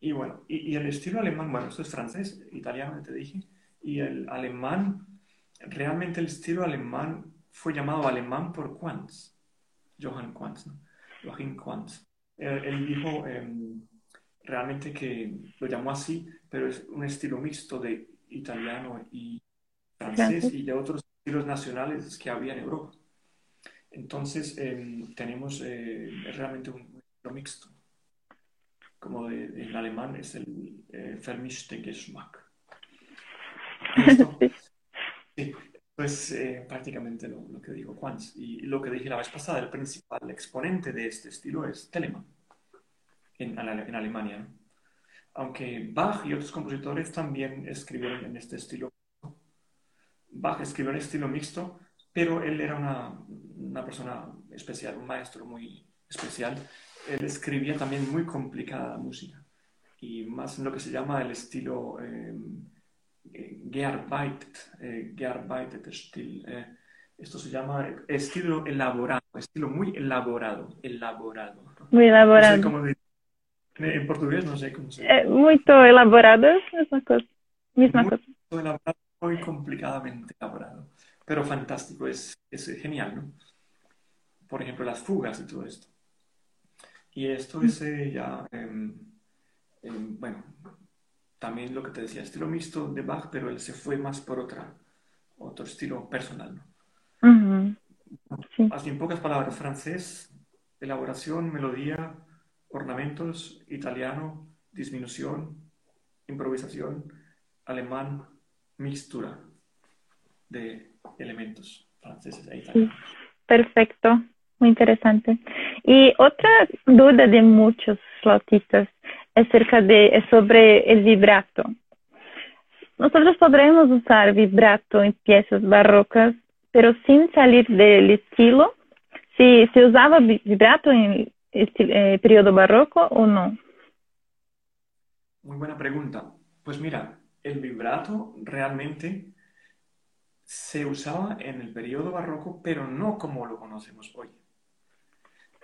Y bueno, y, el estilo alemán, bueno, esto es francés, italiano, te dije, y el alemán, realmente el estilo alemán fue llamado alemán por Quantz, Johann Quantz, ¿no? Joachim Quantz él, dijo em, realmente que lo llamó así, pero es un estilo mixto de italiano y francés y de otros estilos nacionales que había en Europa. Entonces em, tenemos eh, realmente un estilo mixto, como en alemán es el eh, Vermischte Geschmack. Sí, pues eh, prácticamente lo, que digo Quantz. Y lo que dije la vez pasada, el principal exponente de este estilo es Telemann en, en Alemania. Aunque Bach y otros compositores también escribieron en este estilo. Bach escribió en estilo mixto, pero él era una, una persona especial, un maestro muy especial. Él escribía también muy complicada música y más en lo que se llama el estilo eh, gearbeitet, eh, gearbeitet Stil. Eh, esto se llama estilo elaborado, estilo muy elaborado, elaborado. Muy elaborado. en portugués no sé cómo se llama. Eh, muy elaborado, misma cosa. Misma muy cosa. Elaborado, muy complicadamente elaborado, pero fantástico, es, es genial, ¿no? Por ejemplo, las fugas y todo esto. Y esto es eh, ya, em, em, bueno, también lo que te decía, estilo mixto de Bach, pero él se fue más por otra, otro estilo personal. ¿no? Así en pocas palabras, francés, elaboración, melodía, ornamentos, italiano, disminución, improvisación, alemán, mixtura de elementos franceses e italianos. Perfecto, muy interesante. Y otra duda de muchos flautistas acerca de es sobre el vibrato. Nosotros podremos usar vibrato en piezas barrocas, pero sin salir del estilo. Si se usaba vibrato en el eh, periodo barroco o no. Muy buena pregunta. Pues mira, el vibrato realmente se usaba en el periodo barroco, pero no como lo conocemos hoy.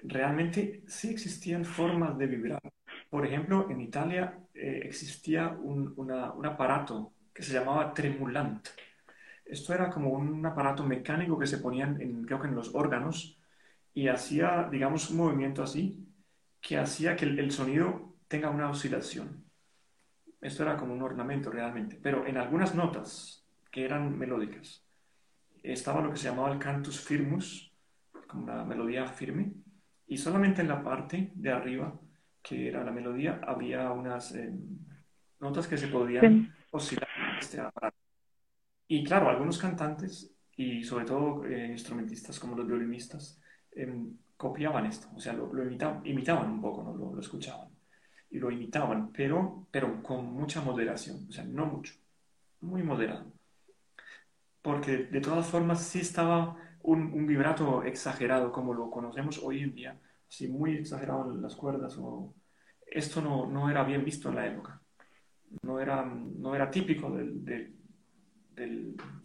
Realmente sí existían formas de vibrar. Por ejemplo, en Italia eh, existía un, aparato que se llamaba tremulant. Esto era como un aparato mecánico que se ponían, en, creo que en los órganos, y hacía, digamos, un movimiento así, que hacía que el, sonido tenga una oscilación. Esto era como un ornamento realmente, pero en algunas notas que eran melódicas estaba lo que se llamaba el cantus firmus, como una melodía firme, y solamente en la parte de arriba, que era la melodía, había unas eh, notas que se podían oscilar este. Y claro, algunos cantantes y sobre todo eh, instrumentistas como los violinistas em, copiaban esto, o sea, lo, imitaban, imitaban, un poco, ¿no? lo, escuchaban y lo imitaban, pero, pero con mucha moderación, o sea, no mucho, muy moderado. Porque de todas formas sí estaba un, vibrato exagerado como lo conocemos hoy en día, así muy exagerado en las cuerdas, o, esto no, era bien visto en la época no era, típico de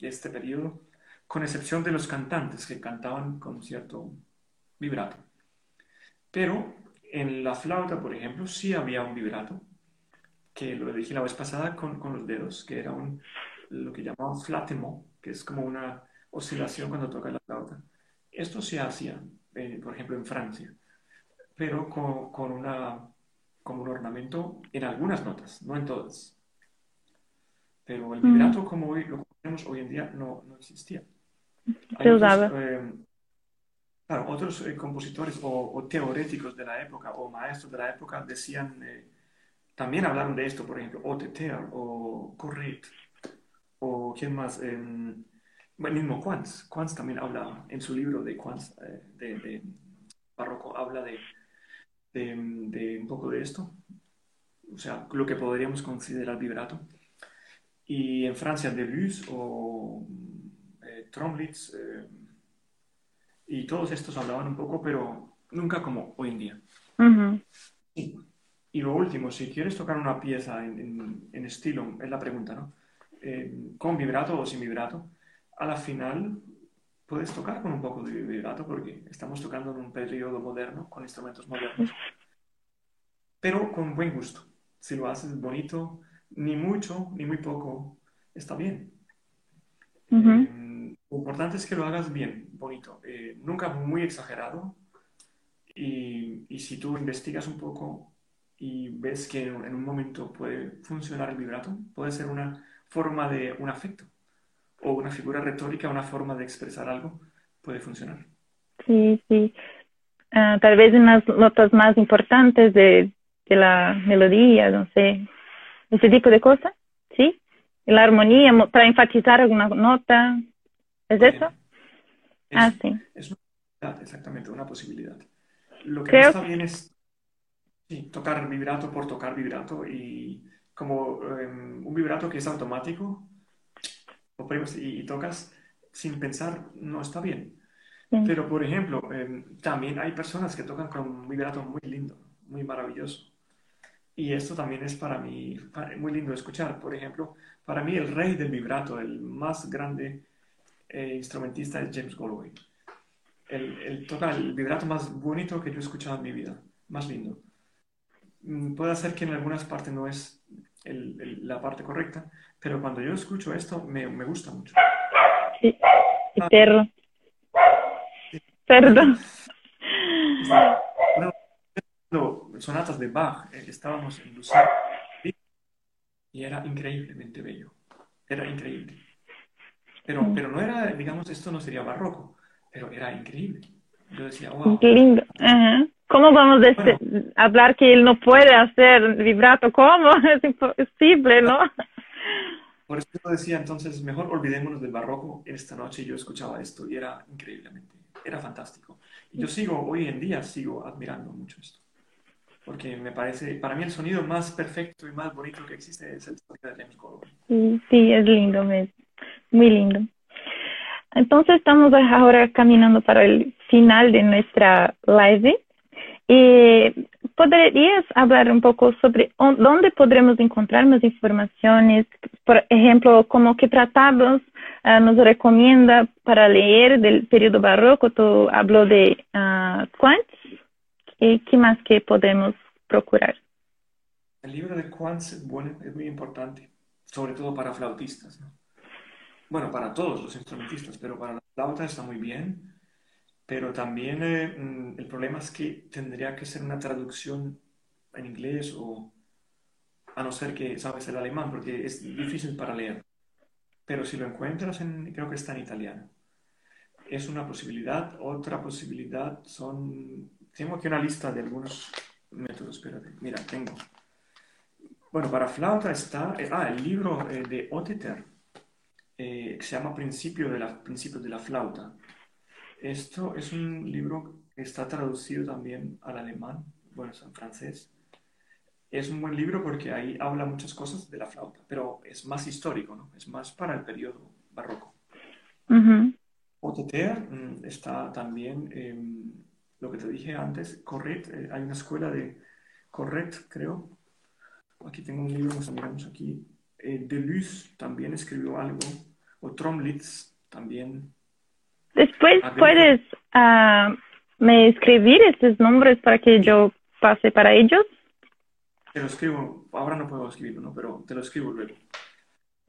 este periodo, con excepción de los cantantes que cantaban con cierto vibrato. Pero en la flauta, por ejemplo, sí había un vibrato, que lo dije la vez pasada con, los dedos, que era lo que llamaban flattement, que es como una oscilación cuando toca la flauta. Esto se hacía, eh, por ejemplo, en Francia, pero con, con una como un ornamento en algunas notas, no en todas. Pero el vibrato como hoy, lo conocemos hoy en día no, no existía. Se usaba. Eh, claro, otros eh, compositores o, teoréticos de la época o maestros de la época decían, eh, también hablaron de esto, por ejemplo, Oteter o Corret o quién más, em, mismo Quantz. Quantz también habla en su libro de Quantz, de, de barroco, habla de de, un poco de esto, o sea, lo que podríamos considerar vibrato. Y en Francia, Deleuze o eh, Tromlitz, eh, y todos estos hablaban un poco, pero nunca como hoy en día. y, lo último, si quieres tocar una pieza en, en, estilo, es la pregunta, ¿no? Eh, con vibrato o sin vibrato, a la final puedes tocar con un poco de vibrato porque estamos tocando en un periodo moderno, con instrumentos modernos, pero con buen gusto. Si lo haces bonito, ni mucho ni muy poco, está bien. Eh, lo importante es que lo hagas bien, bonito, eh, nunca muy exagerado. Y, y, si tú investigas un poco y ves que en, en un momento puede funcionar el vibrato, puede ser una forma de un afecto o una figura retórica, una forma de expresar algo, puede funcionar. Sí, sí. Ah, tal vez en las notas más importantes de, de, la melodía, no sé, ese tipo de cosas, ¿sí? La armonía, para enfatizar alguna nota, ¿es eso? ah, sí. Es una exactamente, una posibilidad. Lo que está bien es tocar vibrato por tocar vibrato y como em, un vibrato que es automático, y, tocas sin pensar, no está bien. Pero, por ejemplo, em, también hay personas que tocan con un vibrato muy lindo, muy maravilloso. Y esto también es para mí muy lindo escuchar. Por ejemplo, para mí el rey del vibrato, el más grande eh, instrumentista es James Galway. Él, toca el vibrato más bonito que yo he escuchado en mi vida, más lindo. Mm, puede ser que en algunas partes no es la parte correcta, pero cuando yo escucho esto me, me gusta mucho. Sí, perro. Perdón. sonatas de Bach, eh, estábamos en Lucía y era increíblemente bello. Era increíble. Pero, mm. pero no era, digamos, esto no sería barroco, pero era increíble. Yo decía, wow. Qué lindo. ¿Cómo vamos a hablar que él no puede hacer vibrato? ¿Cómo? Es imposible, ¿no? Por eso yo decía entonces, mejor olvidémonos del barroco. Esta noche yo escuchaba esto y era increíblemente, era fantástico. Y yo sigo, hoy en día sigo admirando mucho esto. Porque me parece, para mí el sonido más perfecto y más bonito que existe es el sonido de Lemmy Sí, sí, es lindo, muy lindo. Entonces estamos ahora caminando para el final de nuestra live. Y ¿Podrías hablar un poco sobre dónde podremos encontrar más informaciones? Por ejemplo, como qué tratados uh, nos recomienda para leer del periodo barroco. Tú habló de uh, ¿Y qué más que podemos procurar? El libro de Quantz es, bueno, es muy importante, sobre todo para flautistas. ¿no? Bueno, para todos los instrumentistas, pero para la flauta está muy bien pero también eh, mm, el problema es que tendría que ser una traducción en inglés o a no ser que sabes el alemán, porque es difícil para leer. Pero si lo encuentras, en, creo que está en italiano. Es una posibilidad. Otra posibilidad son... Tengo aquí una lista de algunos métodos, espérate. Mira, tengo. Bueno, para flauta está... Eh, ah, el libro eh, de Oteter, que se llama Principio de la, Principio de la Flauta esto es un libro que está traducido también al alemán, bueno, es en francés. Es un buen libro porque ahí habla muchas cosas de la flauta, pero es más histórico, ¿no? Es más para el periodo barroco. Uh está también, em, lo que te dije antes, Corret, eh, hay una escuela de Corret, creo. Aquí tengo un libro, nos miramos aquí. Eh, Deleuze también escribió algo, o Tromlitz también Después puedes uh, me escribir estos nombres para que yo pase para ellos. Te lo escribo, ahora no puedo escribirlo, ¿no? pero te lo escribo luego.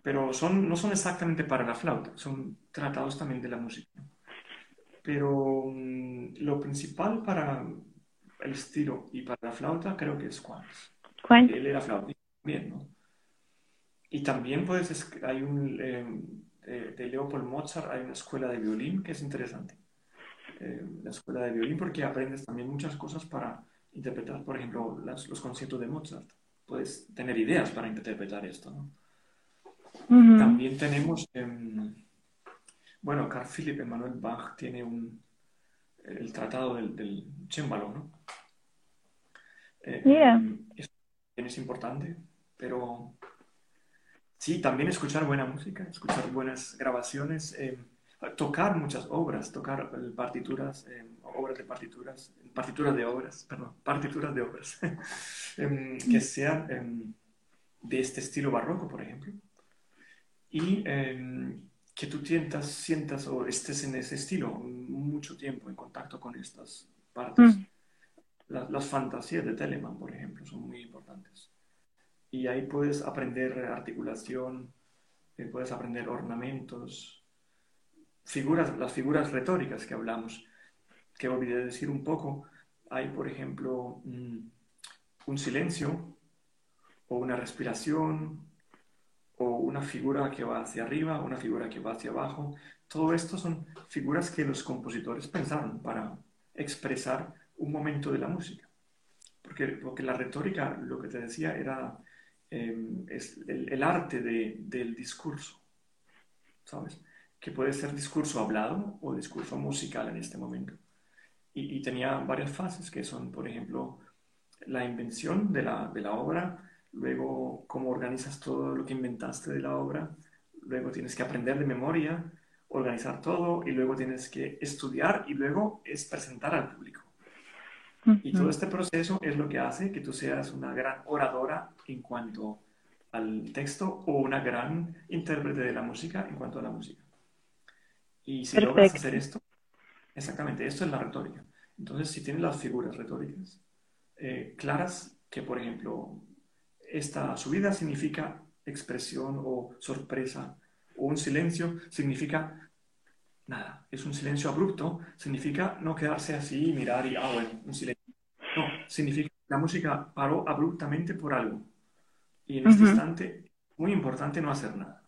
Pero son, no son exactamente para la flauta, son tratados también de la música. Pero um, lo principal para el estilo y para la flauta creo que es. Quantz. Él era flauta también, ¿no? Y también puedes, hay un, eh, de, Leopold Mozart hay una escuela de violín que es interesante. Eh, la escuela de violín porque aprendes también muchas cosas para interpretar, por ejemplo, los conciertos de Mozart. Puedes tener ideas para interpretar esto, ¿no? También tenemos, em, bueno, Carl Philipp Emanuel Bach tiene un, el tratado del, del chémbalo, ¿no? Eh, es importante, pero Sí, también escuchar buena música, escuchar buenas grabaciones, eh, tocar muchas obras, tocar eh, partituras, eh, obras de partituras, partituras de obras, perdón, partituras de obras, em, que sean em, de este estilo barroco, por ejemplo, y em, que tú sientas, sientas o estés en ese estilo mucho tiempo en contacto con estas partes. Mm. las fantasías de Telemann, por ejemplo, son muy importantes y ahí puedes aprender articulación, eh, puedes aprender ornamentos, figuras, las figuras retóricas que hablamos, que olvidé decir un poco. Hay, por ejemplo, mm, un silencio o una respiración o una figura que va hacia arriba, una figura que va hacia abajo. Todo esto son figuras que los compositores pensaron para expresar un momento de la música. Porque, porque la retórica, lo que te decía, era Em, es el, arte del discurso, ¿sabes? Que puede ser discurso hablado o discurso musical en este momento. Y, tenía varias fases que son, por ejemplo, la invención de la, de la obra, luego cómo organizas todo lo que inventaste de la obra, luego tienes que aprender de memoria, organizar todo y luego tienes que estudiar y luego es presentar al público. Y todo este proceso es lo que hace que tú seas una gran oradora en cuanto al texto o una gran intérprete de la música en cuanto a la música. Y si logras hacer esto, exactamente, esto es la retórica. Entonces, si tienes las figuras retóricas eh, claras, que por ejemplo, esta subida significa expresión o sorpresa, o un silencio significa nada, es un silencio abrupto, significa no quedarse así y mirar y, ah, bueno, un silencio. No, significa que la música paró abruptamente por algo. Y en este instante, muy importante no hacer nada.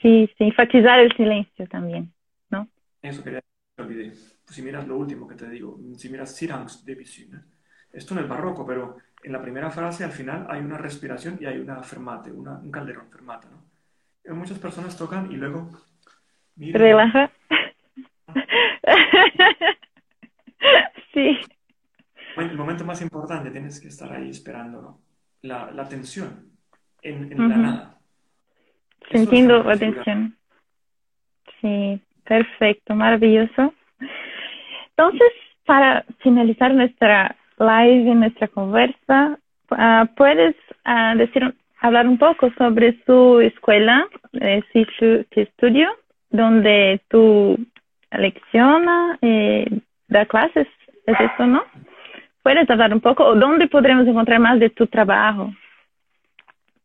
Sí, sí, enfatizar el silencio también, ¿no? Eso quería olvidé. Pues si miras lo último que te digo, si miras Sirangs de Visión, esto en el barroco, pero en la primera frase al final hay una respiración y hay una fermate, una, un calderón fermata, ¿no? muchas personas tocan y luego... Relaja. sí. El momento más importante tienes que estar ahí esperando la, la atención en, en la nada. Sintiendo la atención. Sí, perfecto, maravilloso. Entonces, para finalizar nuestra live y nuestra conversa, uh, ¿puedes uh, decir, hablar un poco sobre su escuela, eh, su estudio, donde tú lecciona, eh, da clases? ¿Es eso, no? ¿Puedes hablar un poco? ¿O dónde podremos encontrar más de tu trabajo?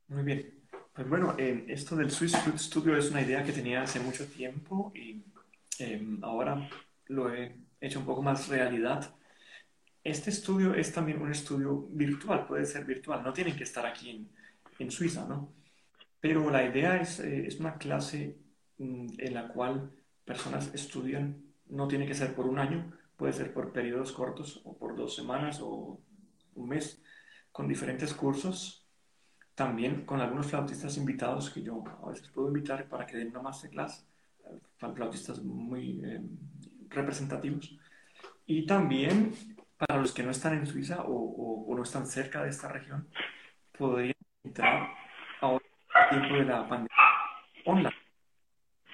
Muy bien. Pues bueno, eh, esto del Swiss Food Studio es una idea que tenía hace mucho tiempo y em, ahora lo he hecho un poco más realidad. Este estudio es también un estudio virtual, puede ser virtual, no tienen que estar aquí en, en Suiza, ¿no? Pero la idea es, eh, es una clase en la cual personas estudian, no tiene que ser por un año, puede ser por periodos cortos o por dos semanas o un mes, con diferentes cursos. También con algunos flautistas invitados que yo a veces puedo invitar para que den una masterclass, eh, flautistas muy eh, representativos. Y también para los que no están en Suiza o, o, no están cerca de esta región, podrían entrar ahora en tiempo de la pandemia online.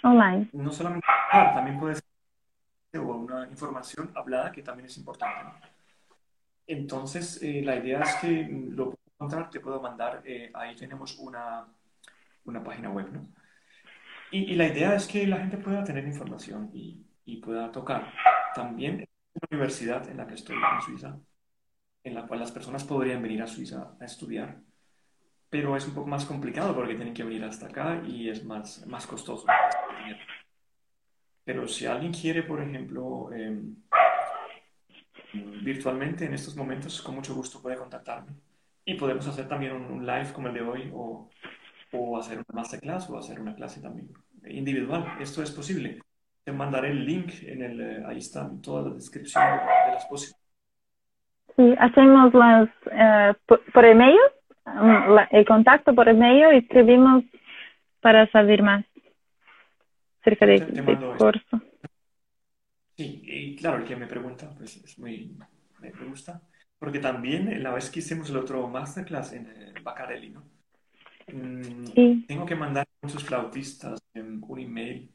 Online. No solamente, también puede ser una información hablada que también es importante. Entonces, eh, la idea es que lo puedo encontrar, te puedo mandar, eh, ahí tenemos una, una página web, ¿no? Y, la idea es que la gente pueda tener información y, pueda tocar. También en una universidad en la que estoy en Suiza, en la cual las personas podrían venir a Suiza a estudiar, pero es un poco más complicado porque tienen que venir hasta acá y es más, más costoso. Pero si alguien quiere, por ejemplo, em, virtualmente en estos momentos, con mucho gusto puede contactarme. Y podemos hacer también un, live como el de hoy o, o, hacer una masterclass o hacer una clase también individual. Esto es posible. Te mandaré el link, en el, eh, ahí está toda la descripción de, las posibilidades. Sí, hacemos las, eh, por, email, el contacto por email y escribimos para saber más cerca de, curso. Sí, y claro, el que me pregunta, pues es muy, me gusta, porque también la vez que hicimos el otro masterclass en eh, Bacarelli, ¿no? Mm, tengo que mandar a muchos flautistas un email,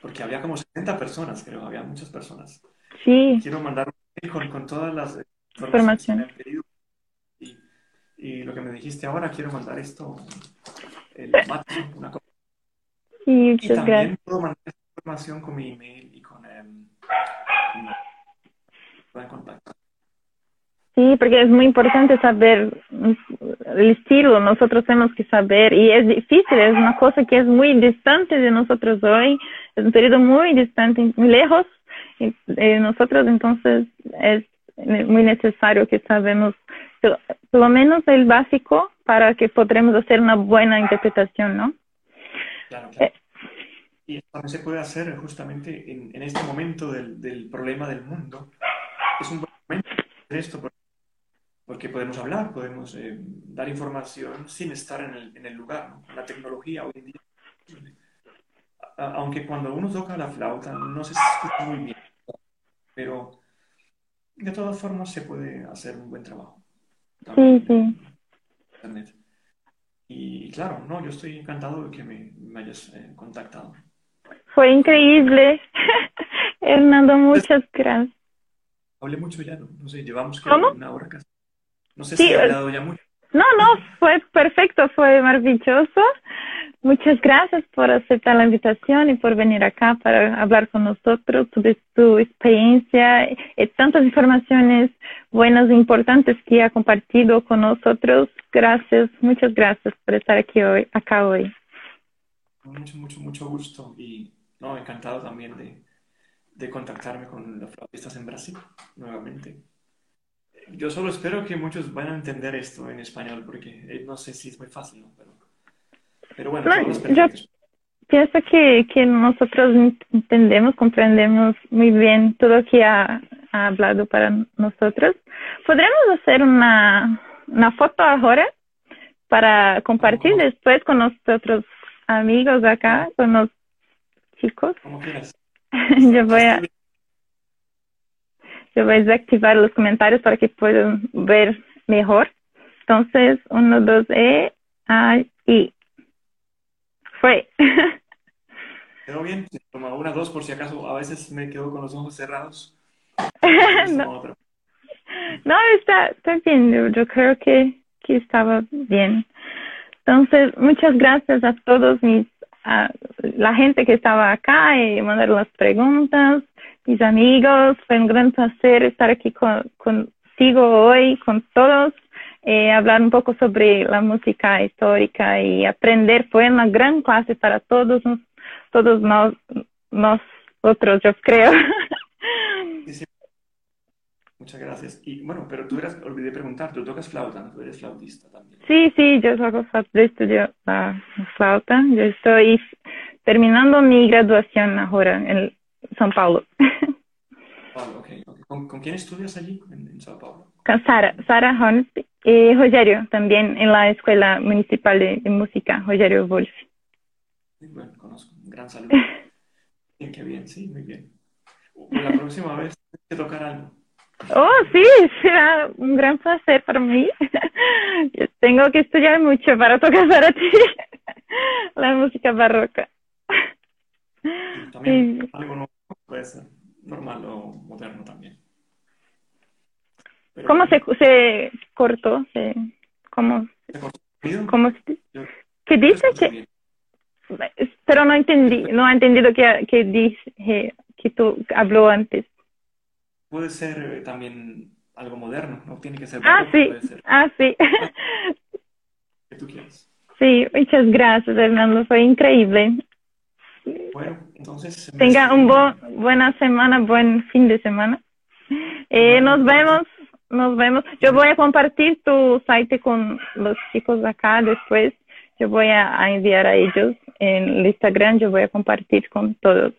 porque había como 70 personas, creo, había muchas personas. Sí. Quiero mandar un email con, con todas las informaciones que me pedido. Y, lo que me dijiste ahora, quiero mandar esto, el una cosa y también puedo mandar información con mi email y con, el em, contacto. Sí, porque es muy importante saber el estilo, nosotros tenemos que saber, y es difícil, es una cosa que es muy distante de nosotros hoy, es un periodo muy distante, muy lejos. De nosotros, entonces es muy necesario que sabemos por lo menos el básico para que podremos hacer una buena interpretación, ¿no? Eh, y también se puede hacer justamente en, en este momento del, del, problema del mundo. Es un buen momento hacer esto porque, podemos hablar, podemos eh, dar información sin estar en el, en el lugar. ¿no? La tecnología hoy en día, aunque cuando uno toca la flauta no se escucha muy bien, pero de todas formas se puede hacer un buen trabajo. Sí, sí. Internet. Y claro, no, yo estoy encantado de que me, hayas eh, contactado. Fue increíble. Hernando, muchas gracias. Hablé mucho ya, no, sé, llevamos una hora casi. No sé si he hablado ya mucho. No, no, fue perfecto, fue maravilloso. Muchas gracias por aceptar la invitación y por venir acá para hablar con nosotros sobre su experiencia y tantas informaciones buenas e importantes que ha compartido con nosotros. Gracias, muchas gracias por estar aquí hoy, acá hoy. Mucho, mucho, mucho gusto y no, encantado también de, de contactarme con los flautistas en Brasil nuevamente. Yo solo espero que muchos van a entender esto en español porque eh, no sé si es muy fácil, pero pero bueno, yo pienso que, que nosotros entendemos, comprendemos muy bien todo lo que ha, hablado para nosotros. ¿Podríamos hacer una, una foto ahora para compartir después con nosotros amigos acá, con los chicos. Como quieras. yo voy a yo voy a desactivar los comentarios para que puedan ver mejor. Entonces, uno, dos, e, a, i. Fue. Quedó bien. Toma una, dos, por si acaso. A veces me quedo con los ojos cerrados. no. no, está, está bien. Yo, creo que, que estaba bien. Entonces, muchas gracias a todos mis, a la gente que estaba acá y mandar las preguntas, mis amigos. Fue un gran placer estar aquí con, contigo hoy, con todos. Eh, hablar un poco sobre la música histórica y aprender. Fue una gran clase para todos, todos nos, nosotros, yo creo. Muchas gracias. Y bueno, pero tú eras, olvidé preguntar, tú tocas flauta, ¿no? Tú eres flautista también. Sí, sí, yo toco flauta, yo estudio la flauta. Yo estoy terminando mi graduación ahora en São Paulo. okay, ¿Con, quién estudias allí en, en São Paulo? Con Sara, Sara Holmes y Rogerio también en la Escuela Municipal de, Música, Rogerio Wolf. bueno, conozco, un gran saludo. bien, qué bien, sí, muy bien. La próxima vez que tocar algo. Oh, sí, será un gran placer para mí. Yo tengo que estudiar mucho para tocar para ti la música barroca. También algo nuevo puede ser normal o moderno también. ¿Cómo se, se cortó? Se, ¿Cómo? ¿Se cortó? ¿Cómo ¿Qué dice? Que, pero no entendí, no he entendido que, que dije que tú habló antes puede ser eh, también algo moderno, no tiene que ser. Ah, sí, ah, sí. que tú quieras. Sí, muchas gracias, Hernando, fue increíble. Bueno, entonces. Tenga una buena semana, buen fin de semana. Eh, nos vemos, nos vemos. Yo voy a compartir tu site con los chicos acá después. Yo voy a enviar a ellos en el Instagram, yo voy a compartir con todos.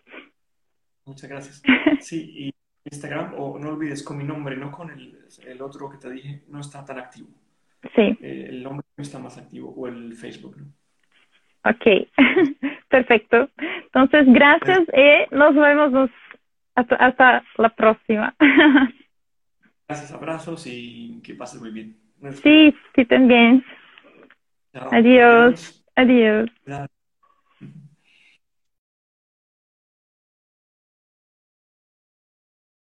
Muchas gracias. Sí, y Instagram, o no olvides con mi nombre, no con el, el otro que te dije, no está tan activo. Sí. Eh, el nombre no está más activo, o el Facebook, ¿no? Ok, perfecto. Entonces, gracias y nos vemos hasta, hasta la próxima. gracias, abrazos y que pases muy bien. Sí, sí, también. Adiós. Adiós.